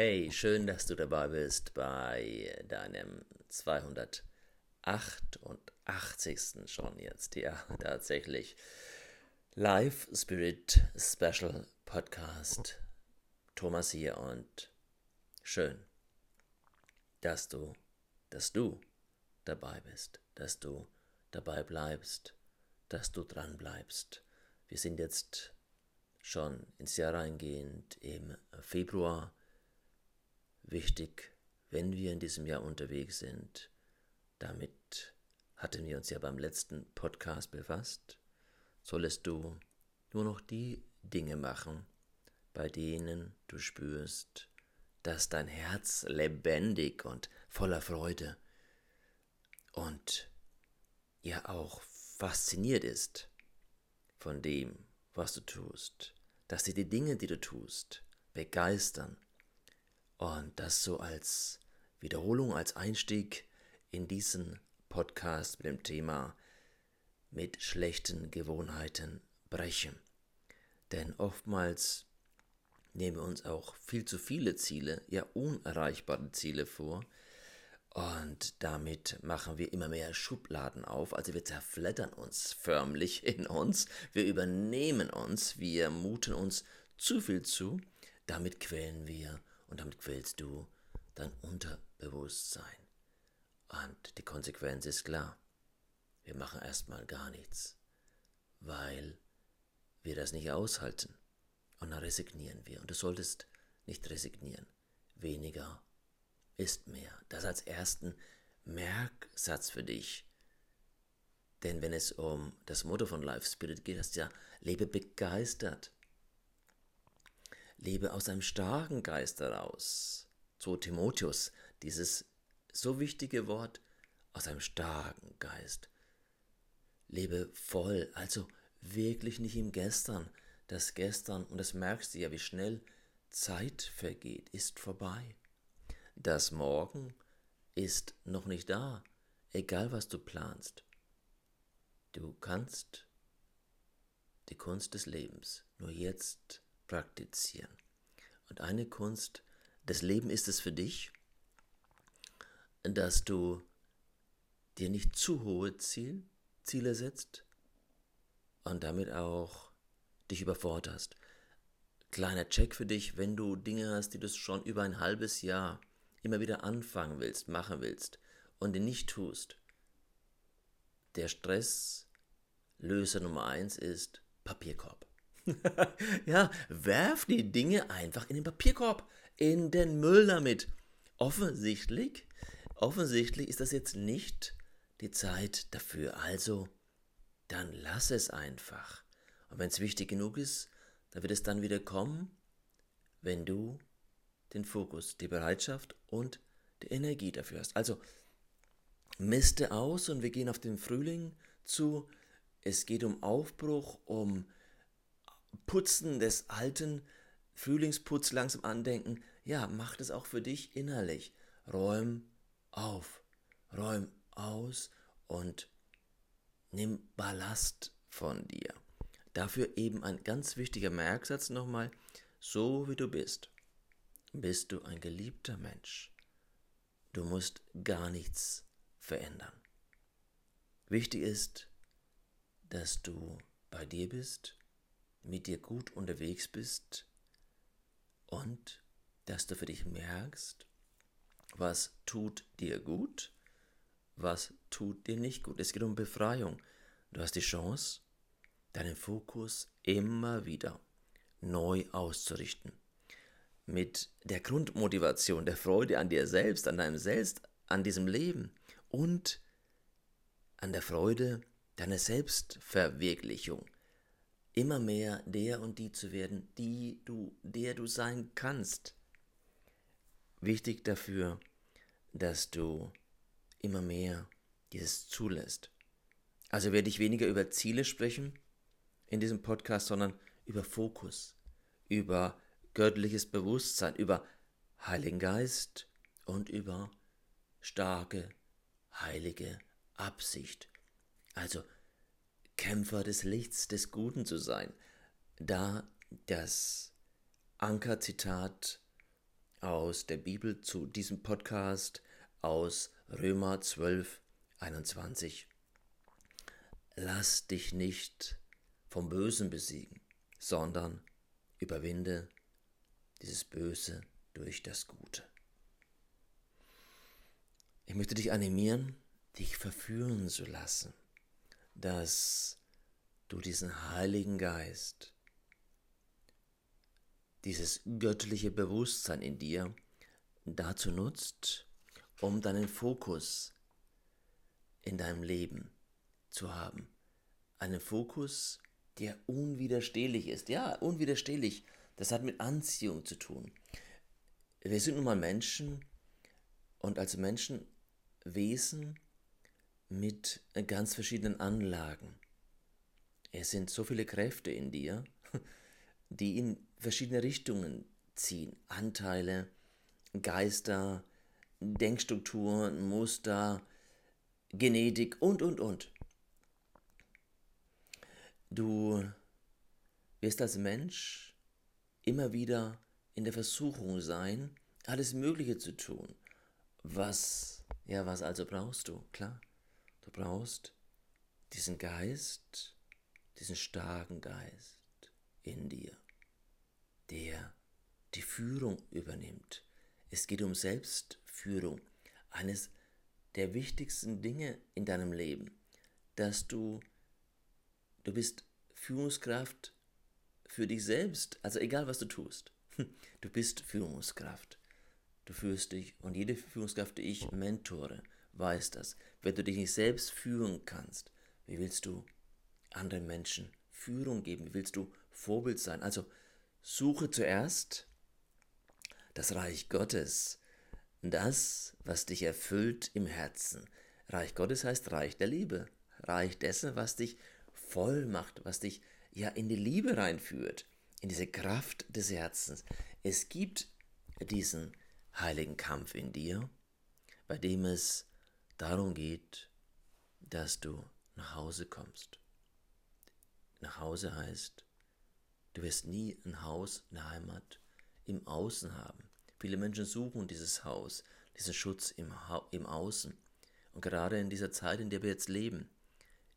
Hey, schön, dass du dabei bist bei deinem 288. schon jetzt, ja, tatsächlich. Live Spirit Special Podcast. Thomas hier und schön, dass du, dass du dabei bist, dass du dabei bleibst, dass du dran bleibst. Wir sind jetzt schon ins Jahr reingehend im Februar wichtig, wenn wir in diesem Jahr unterwegs sind. Damit hatten wir uns ja beim letzten Podcast befasst. Solltest du nur noch die Dinge machen, bei denen du spürst, dass dein Herz lebendig und voller Freude und ja auch fasziniert ist von dem, was du tust, dass dir die Dinge, die du tust, begeistern und das so als Wiederholung, als Einstieg in diesen Podcast mit dem Thema mit schlechten Gewohnheiten brechen. Denn oftmals nehmen wir uns auch viel zu viele Ziele, ja unerreichbare Ziele vor. Und damit machen wir immer mehr Schubladen auf. Also wir zerfleddern uns förmlich in uns. Wir übernehmen uns. Wir muten uns zu viel zu. Damit quälen wir und damit quälst du dein Unterbewusstsein. Und die Konsequenz ist klar. Wir machen erstmal gar nichts, weil wir das nicht aushalten. Und dann resignieren wir. Und du solltest nicht resignieren. Weniger ist mehr. Das als ersten Merksatz für dich. Denn wenn es um das Motto von Life Spirit geht, heißt ja, lebe begeistert. Lebe aus einem starken Geist heraus. So Timotheus, dieses so wichtige Wort, aus einem starken Geist. Lebe voll, also wirklich nicht im Gestern. Das Gestern, und das merkst du ja, wie schnell Zeit vergeht, ist vorbei. Das Morgen ist noch nicht da, egal was du planst. Du kannst die Kunst des Lebens nur jetzt praktizieren. Und eine Kunst des Lebens ist es für dich, dass du dir nicht zu hohe Ziel, Ziele setzt und damit auch dich überforderst. Kleiner Check für dich, wenn du Dinge hast, die du schon über ein halbes Jahr immer wieder anfangen willst, machen willst und die nicht tust. Der Stresslöser Nummer eins ist Papierkorb. ja, werf die Dinge einfach in den Papierkorb, in den Müll damit. Offensichtlich, offensichtlich ist das jetzt nicht die Zeit dafür. Also, dann lass es einfach. Und wenn es wichtig genug ist, dann wird es dann wieder kommen, wenn du den Fokus, die Bereitschaft und die Energie dafür hast. Also, miste aus und wir gehen auf den Frühling zu. Es geht um Aufbruch, um Putzen des alten Frühlingsputz langsam andenken, ja, mach das auch für dich innerlich. Räum auf, räum aus und nimm Ballast von dir. Dafür eben ein ganz wichtiger Merksatz nochmal, so wie du bist, bist du ein geliebter Mensch. Du musst gar nichts verändern. Wichtig ist, dass du bei dir bist mit dir gut unterwegs bist und dass du für dich merkst, was tut dir gut, was tut dir nicht gut. Es geht um Befreiung. Du hast die Chance, deinen Fokus immer wieder neu auszurichten. Mit der Grundmotivation, der Freude an dir selbst, an deinem Selbst, an diesem Leben und an der Freude deiner Selbstverwirklichung immer mehr der und die zu werden, die du, der du sein kannst. Wichtig dafür, dass du immer mehr dieses zulässt. Also werde ich weniger über Ziele sprechen in diesem Podcast, sondern über Fokus, über göttliches Bewusstsein, über Heiligen Geist und über starke, heilige Absicht. Also Kämpfer des Lichts, des Guten zu sein. Da das Ankerzitat aus der Bibel zu diesem Podcast aus Römer 12, 21. Lass dich nicht vom Bösen besiegen, sondern überwinde dieses Böse durch das Gute. Ich möchte dich animieren, dich verführen zu lassen, dass du diesen Heiligen Geist, dieses göttliche Bewusstsein in dir dazu nutzt, um deinen Fokus in deinem Leben zu haben. Einen Fokus, der unwiderstehlich ist. Ja, unwiderstehlich. Das hat mit Anziehung zu tun. Wir sind nun mal Menschen und als Menschen Wesen mit ganz verschiedenen Anlagen. Es sind so viele Kräfte in dir, die in verschiedene Richtungen ziehen. Anteile, Geister, Denkstrukturen, Muster, Genetik und, und, und. Du wirst als Mensch immer wieder in der Versuchung sein, alles Mögliche zu tun. Was, ja, was also brauchst du? Klar, du brauchst diesen Geist, diesen starken Geist in dir, der die Führung übernimmt. Es geht um Selbstführung, eines der wichtigsten Dinge in deinem Leben, dass du, du bist Führungskraft für dich selbst, also egal was du tust, du bist Führungskraft. Du führst dich und jede Führungskraft, die ich mentore, weiß das. Wenn du dich nicht selbst führen kannst, wie willst du anderen Menschen Führung geben? Wie willst du Vorbild sein? Also suche zuerst das Reich Gottes, das, was dich erfüllt im Herzen. Reich Gottes heißt Reich der Liebe, Reich dessen, was dich voll macht, was dich ja in die Liebe reinführt, in diese Kraft des Herzens. Es gibt diesen heiligen Kampf in dir, bei dem es darum geht, dass du nach Hause kommst. Nach Hause heißt, du wirst nie ein Haus, eine Heimat im Außen haben. Viele Menschen suchen dieses Haus, diesen Schutz im, ha im Außen. Und gerade in dieser Zeit, in der wir jetzt leben,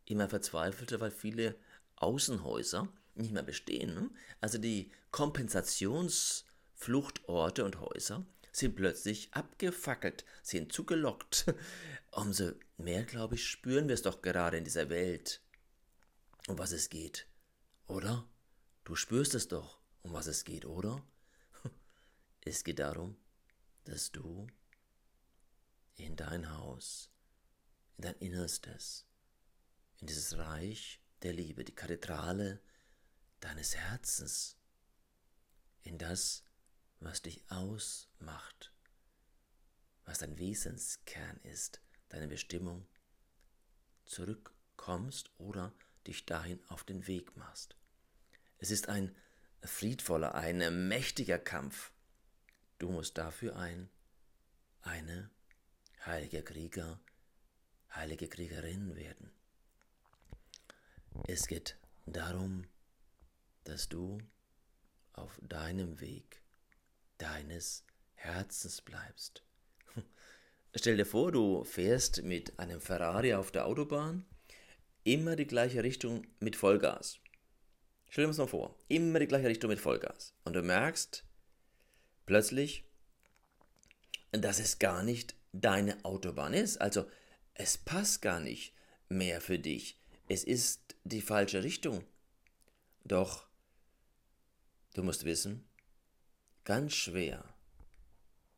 immer verzweifelter, weil viele Außenhäuser nicht mehr bestehen. Ne? Also die Kompensationsfluchtorte und Häuser sind plötzlich abgefackelt, sind zugelockt. Umso mehr, glaube ich, spüren wir es doch gerade in dieser Welt, um was es geht. Oder? Du spürst es doch, um was es geht, oder? Es geht darum, dass du in dein Haus, in dein Innerstes, in dieses Reich der Liebe, die Kathedrale deines Herzens, in das, was dich ausmacht, was dein Wesenskern ist, deine Bestimmung, zurückkommst oder dich dahin auf den Weg machst. Es ist ein friedvoller, ein mächtiger Kampf. Du musst dafür ein, eine heilige Krieger, heilige Kriegerin werden. Es geht darum, dass du auf deinem Weg deines Herzens bleibst. Stell dir vor, du fährst mit einem Ferrari auf der Autobahn, immer die gleiche Richtung mit Vollgas. Stell dir das mal vor, immer die gleiche Richtung mit Vollgas. Und du merkst plötzlich, dass es gar nicht deine Autobahn ist. Also es passt gar nicht mehr für dich. Es ist die falsche Richtung. Doch, du musst wissen, ganz schwer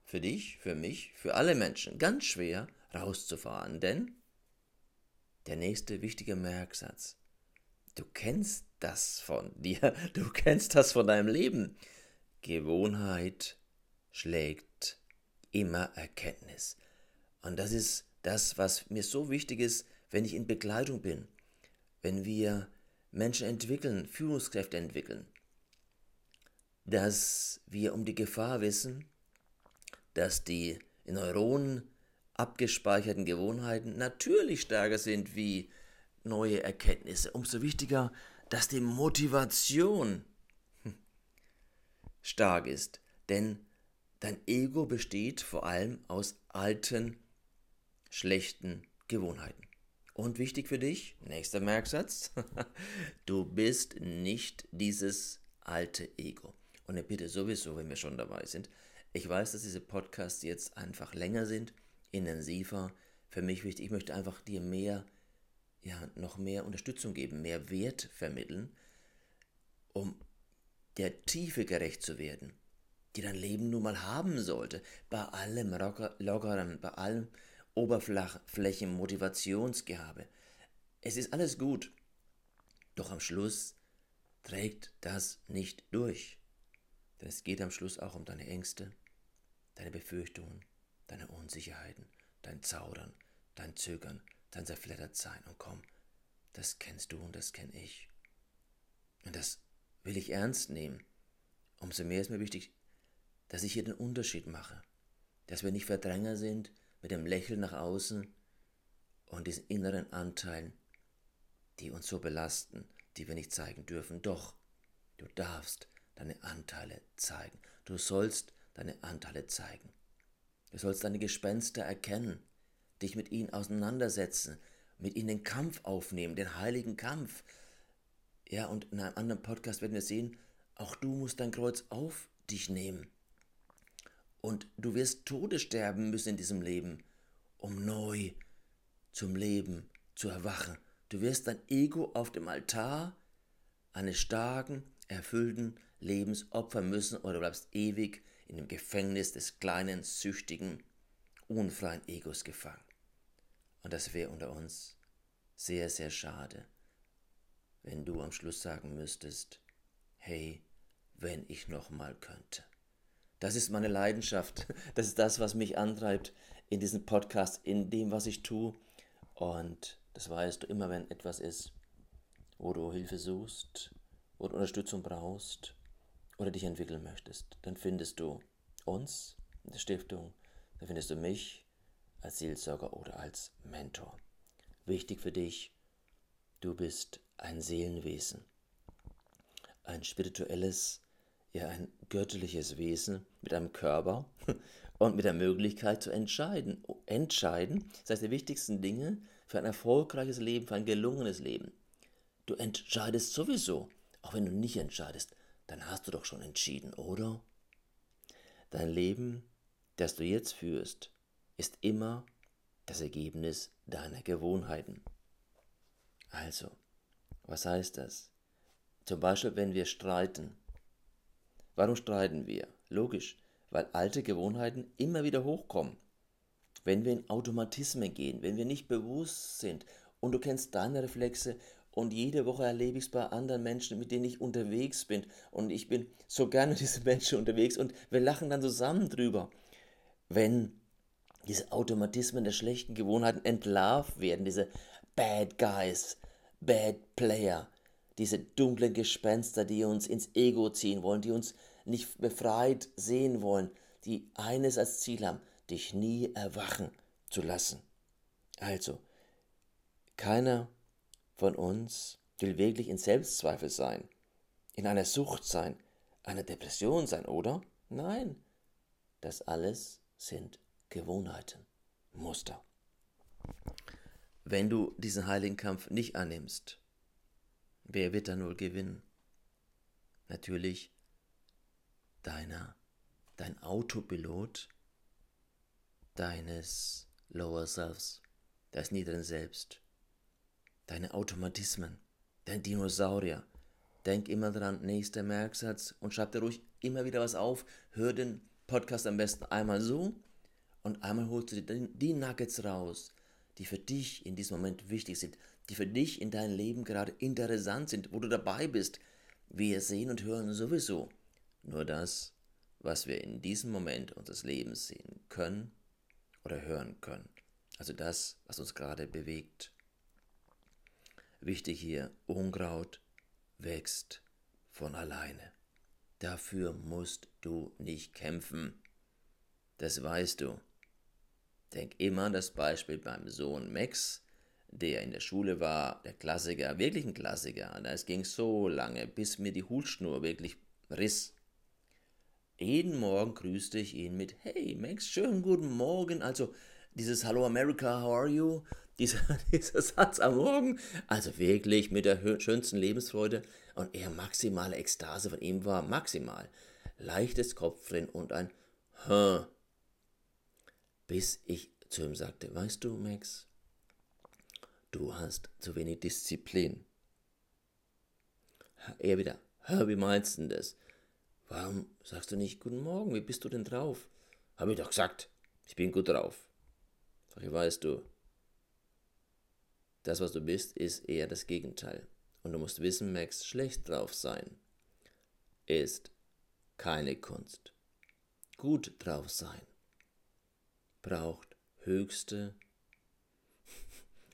für dich, für mich, für alle Menschen, ganz schwer rauszufahren, denn der nächste wichtige Merksatz, du kennst das von dir, du kennst das von deinem Leben. Gewohnheit schlägt immer Erkenntnis. Und das ist das, was mir so wichtig ist, wenn ich in Begleitung bin, wenn wir Menschen entwickeln, Führungskräfte entwickeln, dass wir um die Gefahr wissen, dass die in Neuronen abgespeicherten Gewohnheiten natürlich stärker sind wie neue Erkenntnisse. Umso wichtiger, dass die Motivation stark ist. Denn Dein Ego besteht vor allem aus alten, schlechten Gewohnheiten. Und wichtig für dich, nächster Merksatz, du bist nicht dieses alte Ego. Und bitte sowieso, wenn wir schon dabei sind, ich weiß, dass diese Podcasts jetzt einfach länger sind, intensiver. Für mich wichtig, ich möchte einfach dir mehr, ja, noch mehr Unterstützung geben, mehr Wert vermitteln, um der Tiefe gerecht zu werden, die dein Leben nun mal haben sollte. Bei allem Lockeren, bei allem Oberflächen, Motivationsgehabe. Es ist alles gut. Doch am Schluss trägt das nicht durch. Denn es geht am Schluss auch um deine Ängste, deine Befürchtungen, deine Unsicherheiten, dein Zaudern, dein Zögern, dein Zerfleddertsein. Und komm, das kennst du und das kenne ich. Und das will ich ernst nehmen. Umso mehr ist mir wichtig, dass ich hier den Unterschied mache. Dass wir nicht Verdränger sind mit dem Lächeln nach außen und diesen inneren Anteilen, die uns so belasten, die wir nicht zeigen dürfen. Doch, du darfst deine Anteile zeigen. Du sollst deine Anteile zeigen. Du sollst deine Gespenster erkennen, dich mit ihnen auseinandersetzen, mit ihnen den Kampf aufnehmen, den heiligen Kampf. Ja, und in einem anderen Podcast werden wir sehen, auch du musst dein Kreuz auf dich nehmen. Und du wirst Tode sterben müssen in diesem Leben, um neu zum Leben zu erwachen. Du wirst dein Ego auf dem Altar eines starken, erfüllten Lebens opfern müssen oder du bleibst ewig in dem Gefängnis des kleinen, süchtigen, unfreien Egos gefangen. Und das wäre unter uns sehr, sehr schade, wenn du am Schluss sagen müsstest, hey, wenn ich noch mal könnte. Das ist meine Leidenschaft. Das ist das, was mich antreibt in diesem Podcast, in dem, was ich tue. Und das weißt du immer, wenn etwas ist, wo du Hilfe suchst, du Unterstützung brauchst oder dich entwickeln möchtest, dann findest du uns in der Stiftung, dann findest du mich als Seelsorger oder als Mentor. Wichtig für dich, du bist ein Seelenwesen, ein spirituelles, ja ein göttliches Wesen mit einem Körper und mit der Möglichkeit zu entscheiden. Entscheiden, das heißt die wichtigsten Dinge für ein erfolgreiches Leben, für ein gelungenes Leben. Du entscheidest sowieso, auch wenn du nicht entscheidest, dann hast du doch schon entschieden, oder? Dein Leben, das du jetzt führst, ist immer das Ergebnis deiner Gewohnheiten. Also, was heißt das? Zum Beispiel, wenn wir streiten. Warum streiten wir? Logisch, weil alte Gewohnheiten immer wieder hochkommen. Wenn wir in Automatismen gehen, wenn wir nicht bewusst sind und du kennst deine Reflexe und jede Woche erlebe ich es bei anderen Menschen, mit denen ich unterwegs bin. Und ich bin so gerne mit diesen Menschen unterwegs und wir lachen dann zusammen drüber. Wenn diese Automatismen der schlechten Gewohnheiten entlarvt werden, diese Bad Guys, Bad Player, diese dunklen Gespenster, die uns ins Ego ziehen wollen, die uns nicht befreit sehen wollen, die eines als Ziel haben, dich nie erwachen zu lassen. Also, keiner von uns will wirklich in Selbstzweifel sein, in einer Sucht sein, einer Depression sein, oder? Nein, das alles sind Gewohnheiten, Muster. Wenn du diesen heiligen Kampf nicht annimmst, wer wird dann wohl gewinnen? Natürlich deiner, dein Autopilot deines Lower Selves, des niederen Selbst deine Automatismen, dein Dinosaurier. Denk immer dran, nächster Merksatz und schreib dir ruhig immer wieder was auf. Hör den Podcast am besten einmal so und einmal holst du dir die Nuggets raus, die für dich in diesem Moment wichtig sind, die für dich in deinem Leben gerade interessant sind, wo du dabei bist. Wir sehen und hören sowieso nur das, was wir in diesem Moment unseres Lebens sehen können oder hören können. Also das, was uns gerade bewegt. Wichtig hier, Unkraut wächst von alleine. Dafür musst du nicht kämpfen. Das weißt du. Denk immer an das Beispiel beim Sohn Max, der in der Schule war, der Klassiker, wirklich ein Klassiker. Es ging so lange, bis mir die Hutschnur wirklich riss. jeden Morgen grüßte ich ihn mit Hey Max, schönen guten Morgen. Also dieses Hello America, how are you? Dieser, dieser Satz am Morgen, also wirklich mit der schönsten Lebensfreude und eher maximale Ekstase von ihm war maximal. Leichtes Kopfdrehen und ein Hä. Bis ich zu ihm sagte, weißt du, Max, du hast zu wenig Disziplin. Er wieder, hör, wie meinst du denn das? Warum sagst du nicht Guten Morgen, wie bist du denn drauf? Hab ich doch gesagt, ich bin gut drauf. Sag ich, weißt du, das, was du bist, ist eher das Gegenteil. Und du musst wissen, Max, schlecht drauf sein ist keine Kunst. Gut drauf sein braucht höchste,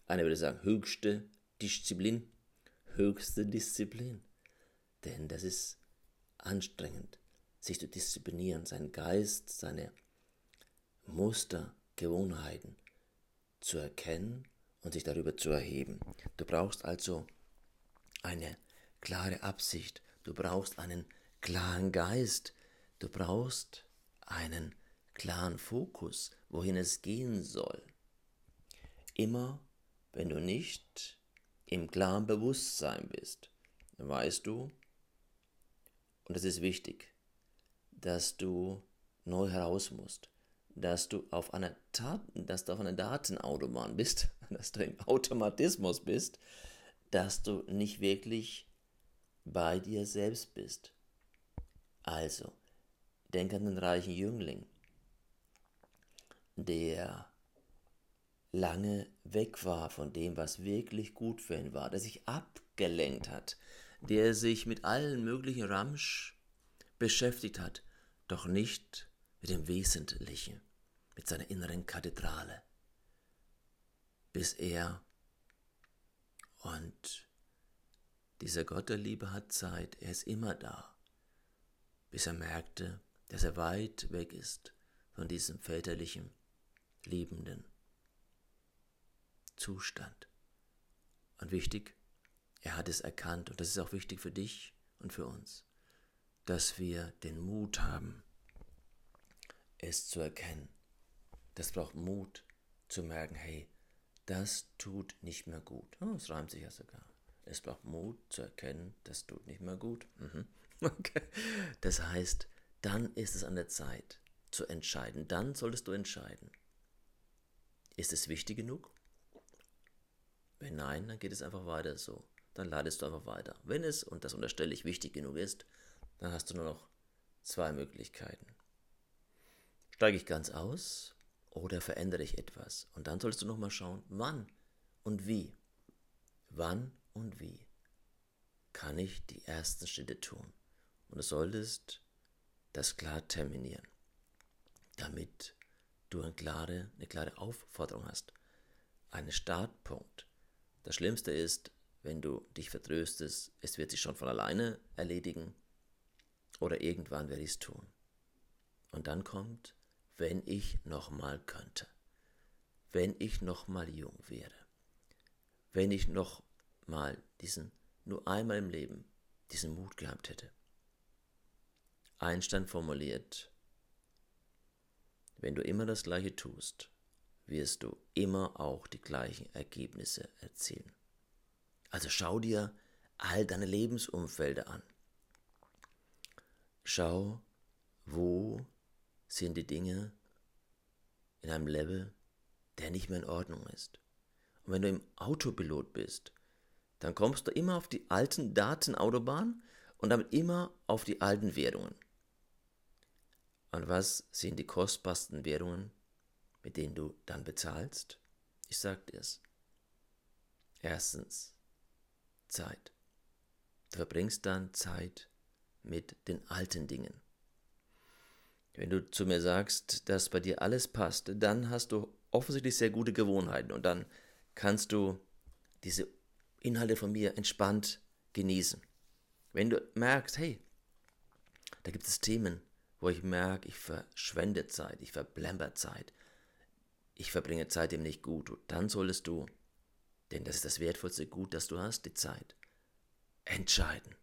einer würde sagen, höchste Disziplin, höchste Disziplin. Denn das ist anstrengend, sich zu disziplinieren, seinen Geist, seine Muster, Gewohnheiten zu erkennen und sich darüber zu erheben. Du brauchst also eine klare Absicht, du brauchst einen klaren Geist, du brauchst einen klaren Fokus, wohin es gehen soll. Immer wenn du nicht im klaren Bewusstsein bist, weißt du, und es ist wichtig, dass du neu heraus musst, dass du auf einer Tat, dass du auf einer Datenautobahn bist, dass du im Automatismus bist, dass du nicht wirklich bei dir selbst bist. Also, denk an den reichen Jüngling, der lange weg war von dem, was wirklich gut für ihn war, der sich abgelenkt hat, der sich mit allen möglichen Ramsch beschäftigt hat, doch nicht mit dem Wesentlichen, mit seiner inneren Kathedrale, bis er und dieser Gott der Liebe hat Zeit, er ist immer da, bis er merkte, dass er weit weg ist von diesem väterlichen, liebenden Zustand. Und wichtig, er hat es erkannt, und das ist auch wichtig für dich und für uns, dass wir den Mut haben, es zu erkennen. Das braucht Mut zu merken, hey, das tut nicht mehr gut. Oh, es reimt sich ja sogar. Es braucht Mut zu erkennen, das tut nicht mehr gut. Mhm. Okay. Das heißt, dann ist es an der Zeit zu entscheiden. Dann solltest du entscheiden. Ist es wichtig genug? Wenn nein, dann geht es einfach weiter so. Dann ladest du einfach weiter. Wenn es, und das unterstelle ich, wichtig genug ist, dann hast du nur noch zwei Möglichkeiten. Steige ich ganz aus oder verändere ich etwas? Und dann solltest du nochmal schauen, wann und wie. Wann und wie kann ich die ersten Schritte tun? Und du solltest das klar terminieren, damit du eine klare, eine klare Aufforderung hast, einen Startpunkt, das Schlimmste ist, wenn du dich vertröstest, es wird sich schon von alleine erledigen oder irgendwann werde ich es tun. Und dann kommt, wenn ich nochmal könnte, wenn ich nochmal jung wäre, wenn ich nochmal diesen, nur einmal im Leben, diesen Mut gehabt hätte. Einstein formuliert, wenn du immer das Gleiche tust, wirst du immer auch die gleichen Ergebnisse erzielen. Also schau dir all deine Lebensumfelder an. Schau, wo sind die Dinge in einem Level, der nicht mehr in Ordnung ist. Und wenn du im Autopilot bist, dann kommst du immer auf die alten Datenautobahn und damit immer auf die alten Währungen. Und was sind die kostbarsten Währungen, mit denen du dann bezahlst? Ich sag dir's. Erstens, Zeit. Du verbringst dann Zeit mit den alten Dingen. Wenn du zu mir sagst, dass bei dir alles passt, dann hast du offensichtlich sehr gute Gewohnheiten und dann kannst du diese Inhalte von mir entspannt genießen. Wenn du merkst, hey, da gibt es Themen, wo ich merke, ich verschwende Zeit, ich verblemper Zeit, ich verbringe Zeit dem nicht gut, dann solltest du, denn das ist das wertvollste Gut, das du hast, die Zeit, entscheiden.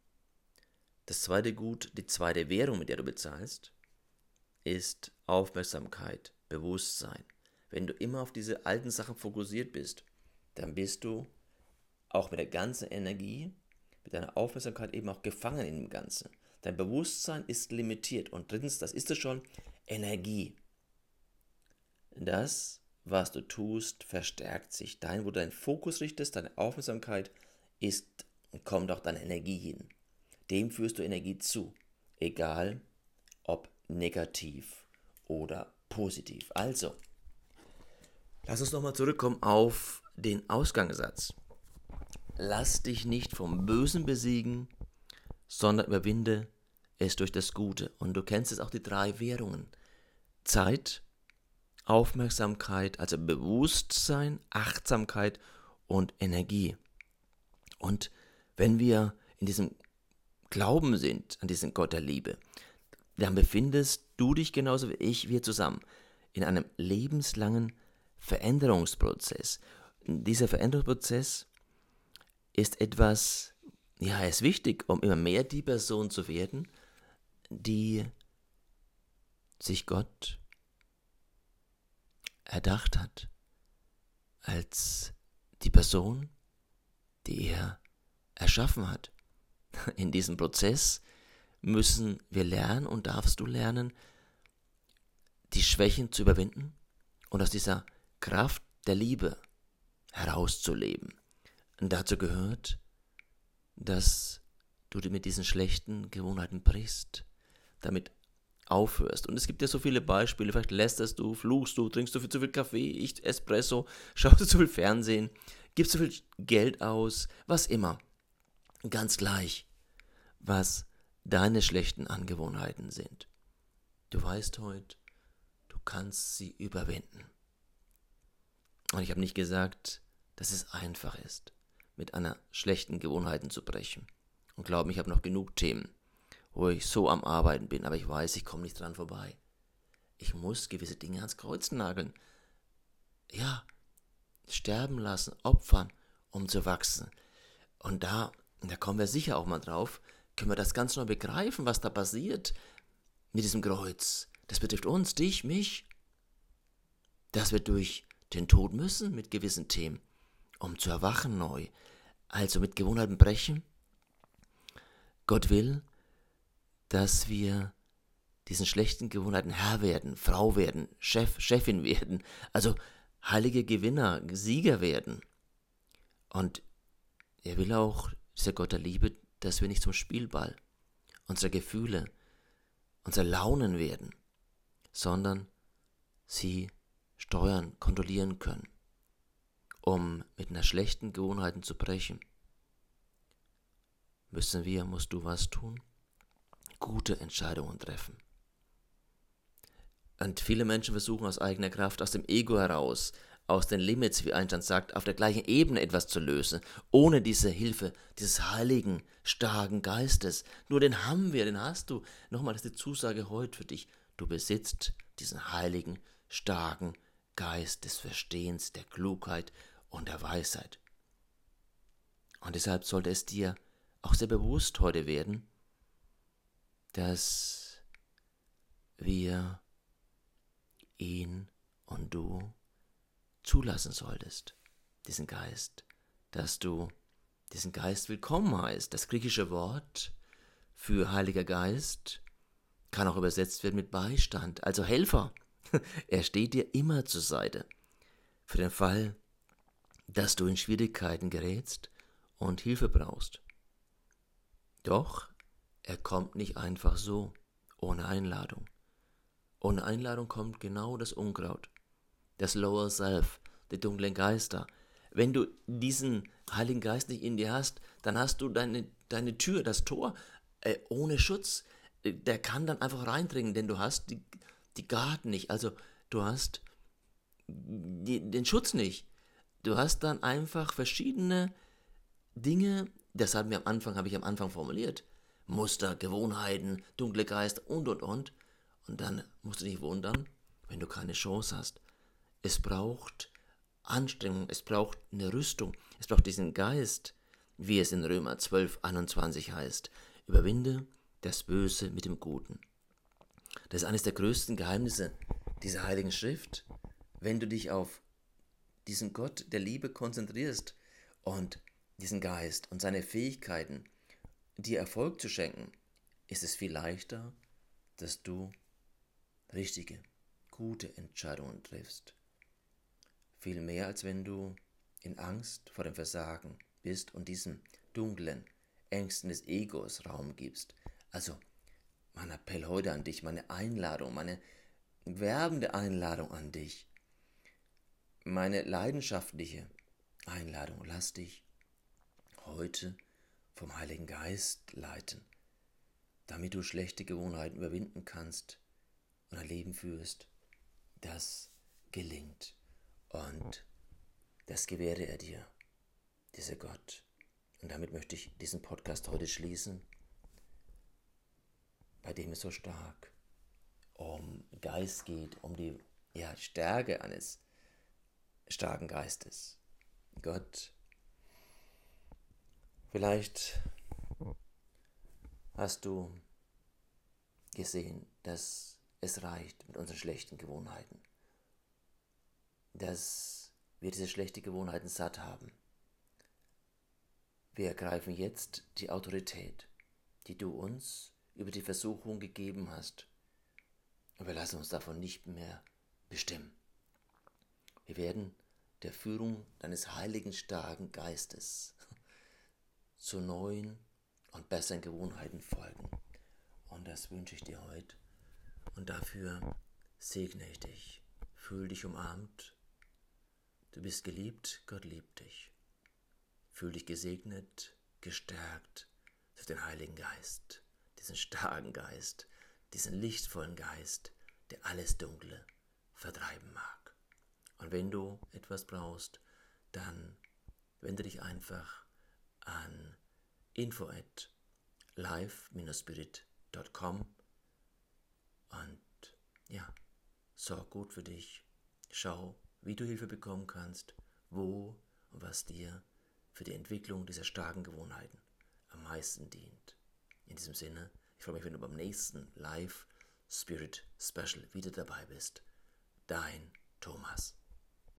Das zweite Gut, die zweite Währung, mit der du bezahlst, ist Aufmerksamkeit, Bewusstsein. Wenn du immer auf diese alten Sachen fokussiert bist, dann bist du auch mit der ganzen Energie, mit deiner Aufmerksamkeit eben auch gefangen in dem Ganzen. Dein Bewusstsein ist limitiert. Und drittens, das ist es schon, Energie. Das, was du tust, verstärkt sich. Dahin, wo du deinen Fokus richtest, deine Aufmerksamkeit ist, kommt auch deine Energie hin. Dem führst du Energie zu. Egal, negativ oder positiv. Also, lass uns nochmal zurückkommen auf den Ausgangssatz. Lass dich nicht vom Bösen besiegen, sondern überwinde es durch das Gute. Und du kennst es auch die drei Währungen. Zeit, Aufmerksamkeit, also Bewusstsein, Achtsamkeit und Energie. Und wenn wir in diesem Glauben sind, an diesen Gott der Liebe, dann befindest du dich genauso wie ich, wir zusammen, in einem lebenslangen Veränderungsprozess. Dieser Veränderungsprozess ist etwas, ja, ist wichtig, um immer mehr die Person zu werden, die sich Gott erdacht hat, als die Person, die er erschaffen hat. In diesem Prozess müssen wir lernen und darfst du lernen, die Schwächen zu überwinden und aus dieser Kraft der Liebe herauszuleben. Und dazu gehört, dass du mit diesen schlechten Gewohnheiten brichst, damit aufhörst. Und es gibt ja so viele Beispiele, vielleicht lästerst du, fluchst du, trinkst du viel zu viel Kaffee, ich Espresso, schaust du zu viel Fernsehen, gibst zu viel Geld aus, was immer. Ganz gleich, was deine schlechten Angewohnheiten sind. Du weißt heute, du kannst sie überwinden. Und ich habe nicht gesagt, dass es einfach ist, mit einer schlechten Gewohnheiten zu brechen. Und glaub ich habe noch genug Themen, wo ich so am Arbeiten bin, aber ich weiß, ich komme nicht dran vorbei. Ich muss gewisse Dinge ans Kreuz nageln. Ja, sterben lassen, opfern, um zu wachsen. Und da, da kommen wir sicher auch mal drauf, können wir das ganz neu begreifen, was da passiert mit diesem Kreuz. Das betrifft uns, dich, mich. Dass wir durch den Tod müssen mit gewissen Themen, um zu erwachen neu. Also mit Gewohnheiten brechen. Gott will, dass wir diesen schlechten Gewohnheiten Herr werden, Frau werden, Chef, Chefin werden, also heilige Gewinner, Sieger werden. Und er will auch, dieser Gott der Liebe, dass wir nicht zum Spielball unserer Gefühle, unserer Launen werden, sondern sie steuern, kontrollieren können, um mit einer schlechten Gewohnheiten zu brechen. Müssen wir, musst du was tun? Gute Entscheidungen treffen. Und viele Menschen versuchen aus eigener Kraft, aus dem Ego heraus, aus den Limits, wie Einstein sagt, auf der gleichen Ebene etwas zu lösen, ohne diese Hilfe dieses heiligen, starken Geistes. Nur den haben wir, den hast du. Nochmal, das ist die Zusage heute für dich. Du besitzt diesen heiligen, starken Geist des Verstehens, der Klugheit und der Weisheit. Und deshalb sollte es dir auch sehr bewusst heute werden, dass wir ihn und du zulassen solltest, diesen Geist, dass du diesen Geist willkommen heißt. Das griechische Wort für Heiliger Geist kann auch übersetzt werden mit Beistand, also Helfer. Er steht dir immer zur Seite. Für den Fall, dass du in Schwierigkeiten gerätst und Hilfe brauchst. Doch er kommt nicht einfach so, ohne Einladung. Ohne Einladung kommt genau das Unkraut, das Lower Self, die dunklen Geister. Wenn du diesen Heiligen Geist nicht in dir hast, dann hast du deine, deine Tür, das Tor, äh, ohne Schutz. Äh, der kann dann einfach reindringen, denn du hast die, die Garten nicht. Also du hast die, den Schutz nicht. Du hast dann einfach verschiedene Dinge, das haben wir am Anfang, habe ich am Anfang formuliert. Muster, Gewohnheiten, dunkle Geister und und und. Und dann musst du dich wundern, wenn du keine Chance hast. Es braucht Anstrengung, es braucht eine Rüstung, es braucht diesen Geist, wie es in Römer 12, 21 heißt. Überwinde das Böse mit dem Guten. Das ist eines der größten Geheimnisse dieser Heiligen Schrift. Wenn du dich auf diesen Gott der Liebe konzentrierst und diesen Geist und seine Fähigkeiten, dir Erfolg zu schenken, ist es viel leichter, dass du richtige, gute Entscheidungen triffst. Viel mehr, als wenn du in Angst vor dem Versagen bist und diesem dunklen Ängsten des Egos Raum gibst. Also, mein Appell heute an dich, meine Einladung, meine werbende Einladung an dich, meine leidenschaftliche Einladung, lass dich heute vom Heiligen Geist leiten, damit du schlechte Gewohnheiten überwinden kannst und ein Leben führst, das gelingt. Und das gewähre er dir, dieser Gott. Und damit möchte ich diesen Podcast heute schließen, bei dem es so stark um Geist geht, um die ja, Stärke eines starken Geistes. Gott, vielleicht hast du gesehen, dass es reicht mit unseren schlechten Gewohnheiten, dass wir diese schlechten Gewohnheiten satt haben wir ergreifen jetzt die Autorität, die du uns über die Versuchung gegeben hast. Und wir lassen uns davon nicht mehr bestimmen. Wir werden der Führung deines heiligen, starken Geistes zu neuen und besseren Gewohnheiten folgen. Und das wünsche ich dir heute. Und dafür segne ich dich. Fühl dich umarmt. Du bist geliebt, Gott liebt dich. Fühl dich gesegnet, gestärkt durch den Heiligen Geist, diesen starken Geist, diesen lichtvollen Geist, der alles Dunkle vertreiben mag. Und wenn du etwas brauchst, dann wende dich einfach an info at live-spirit.com und ja, sorg gut für dich. Schau, wie du Hilfe bekommen kannst, wo und was dir für die Entwicklung dieser starken Gewohnheiten am meisten dient. In diesem Sinne, ich freue mich, wenn du beim nächsten Live Spirit Special wieder dabei bist. Dein Thomas.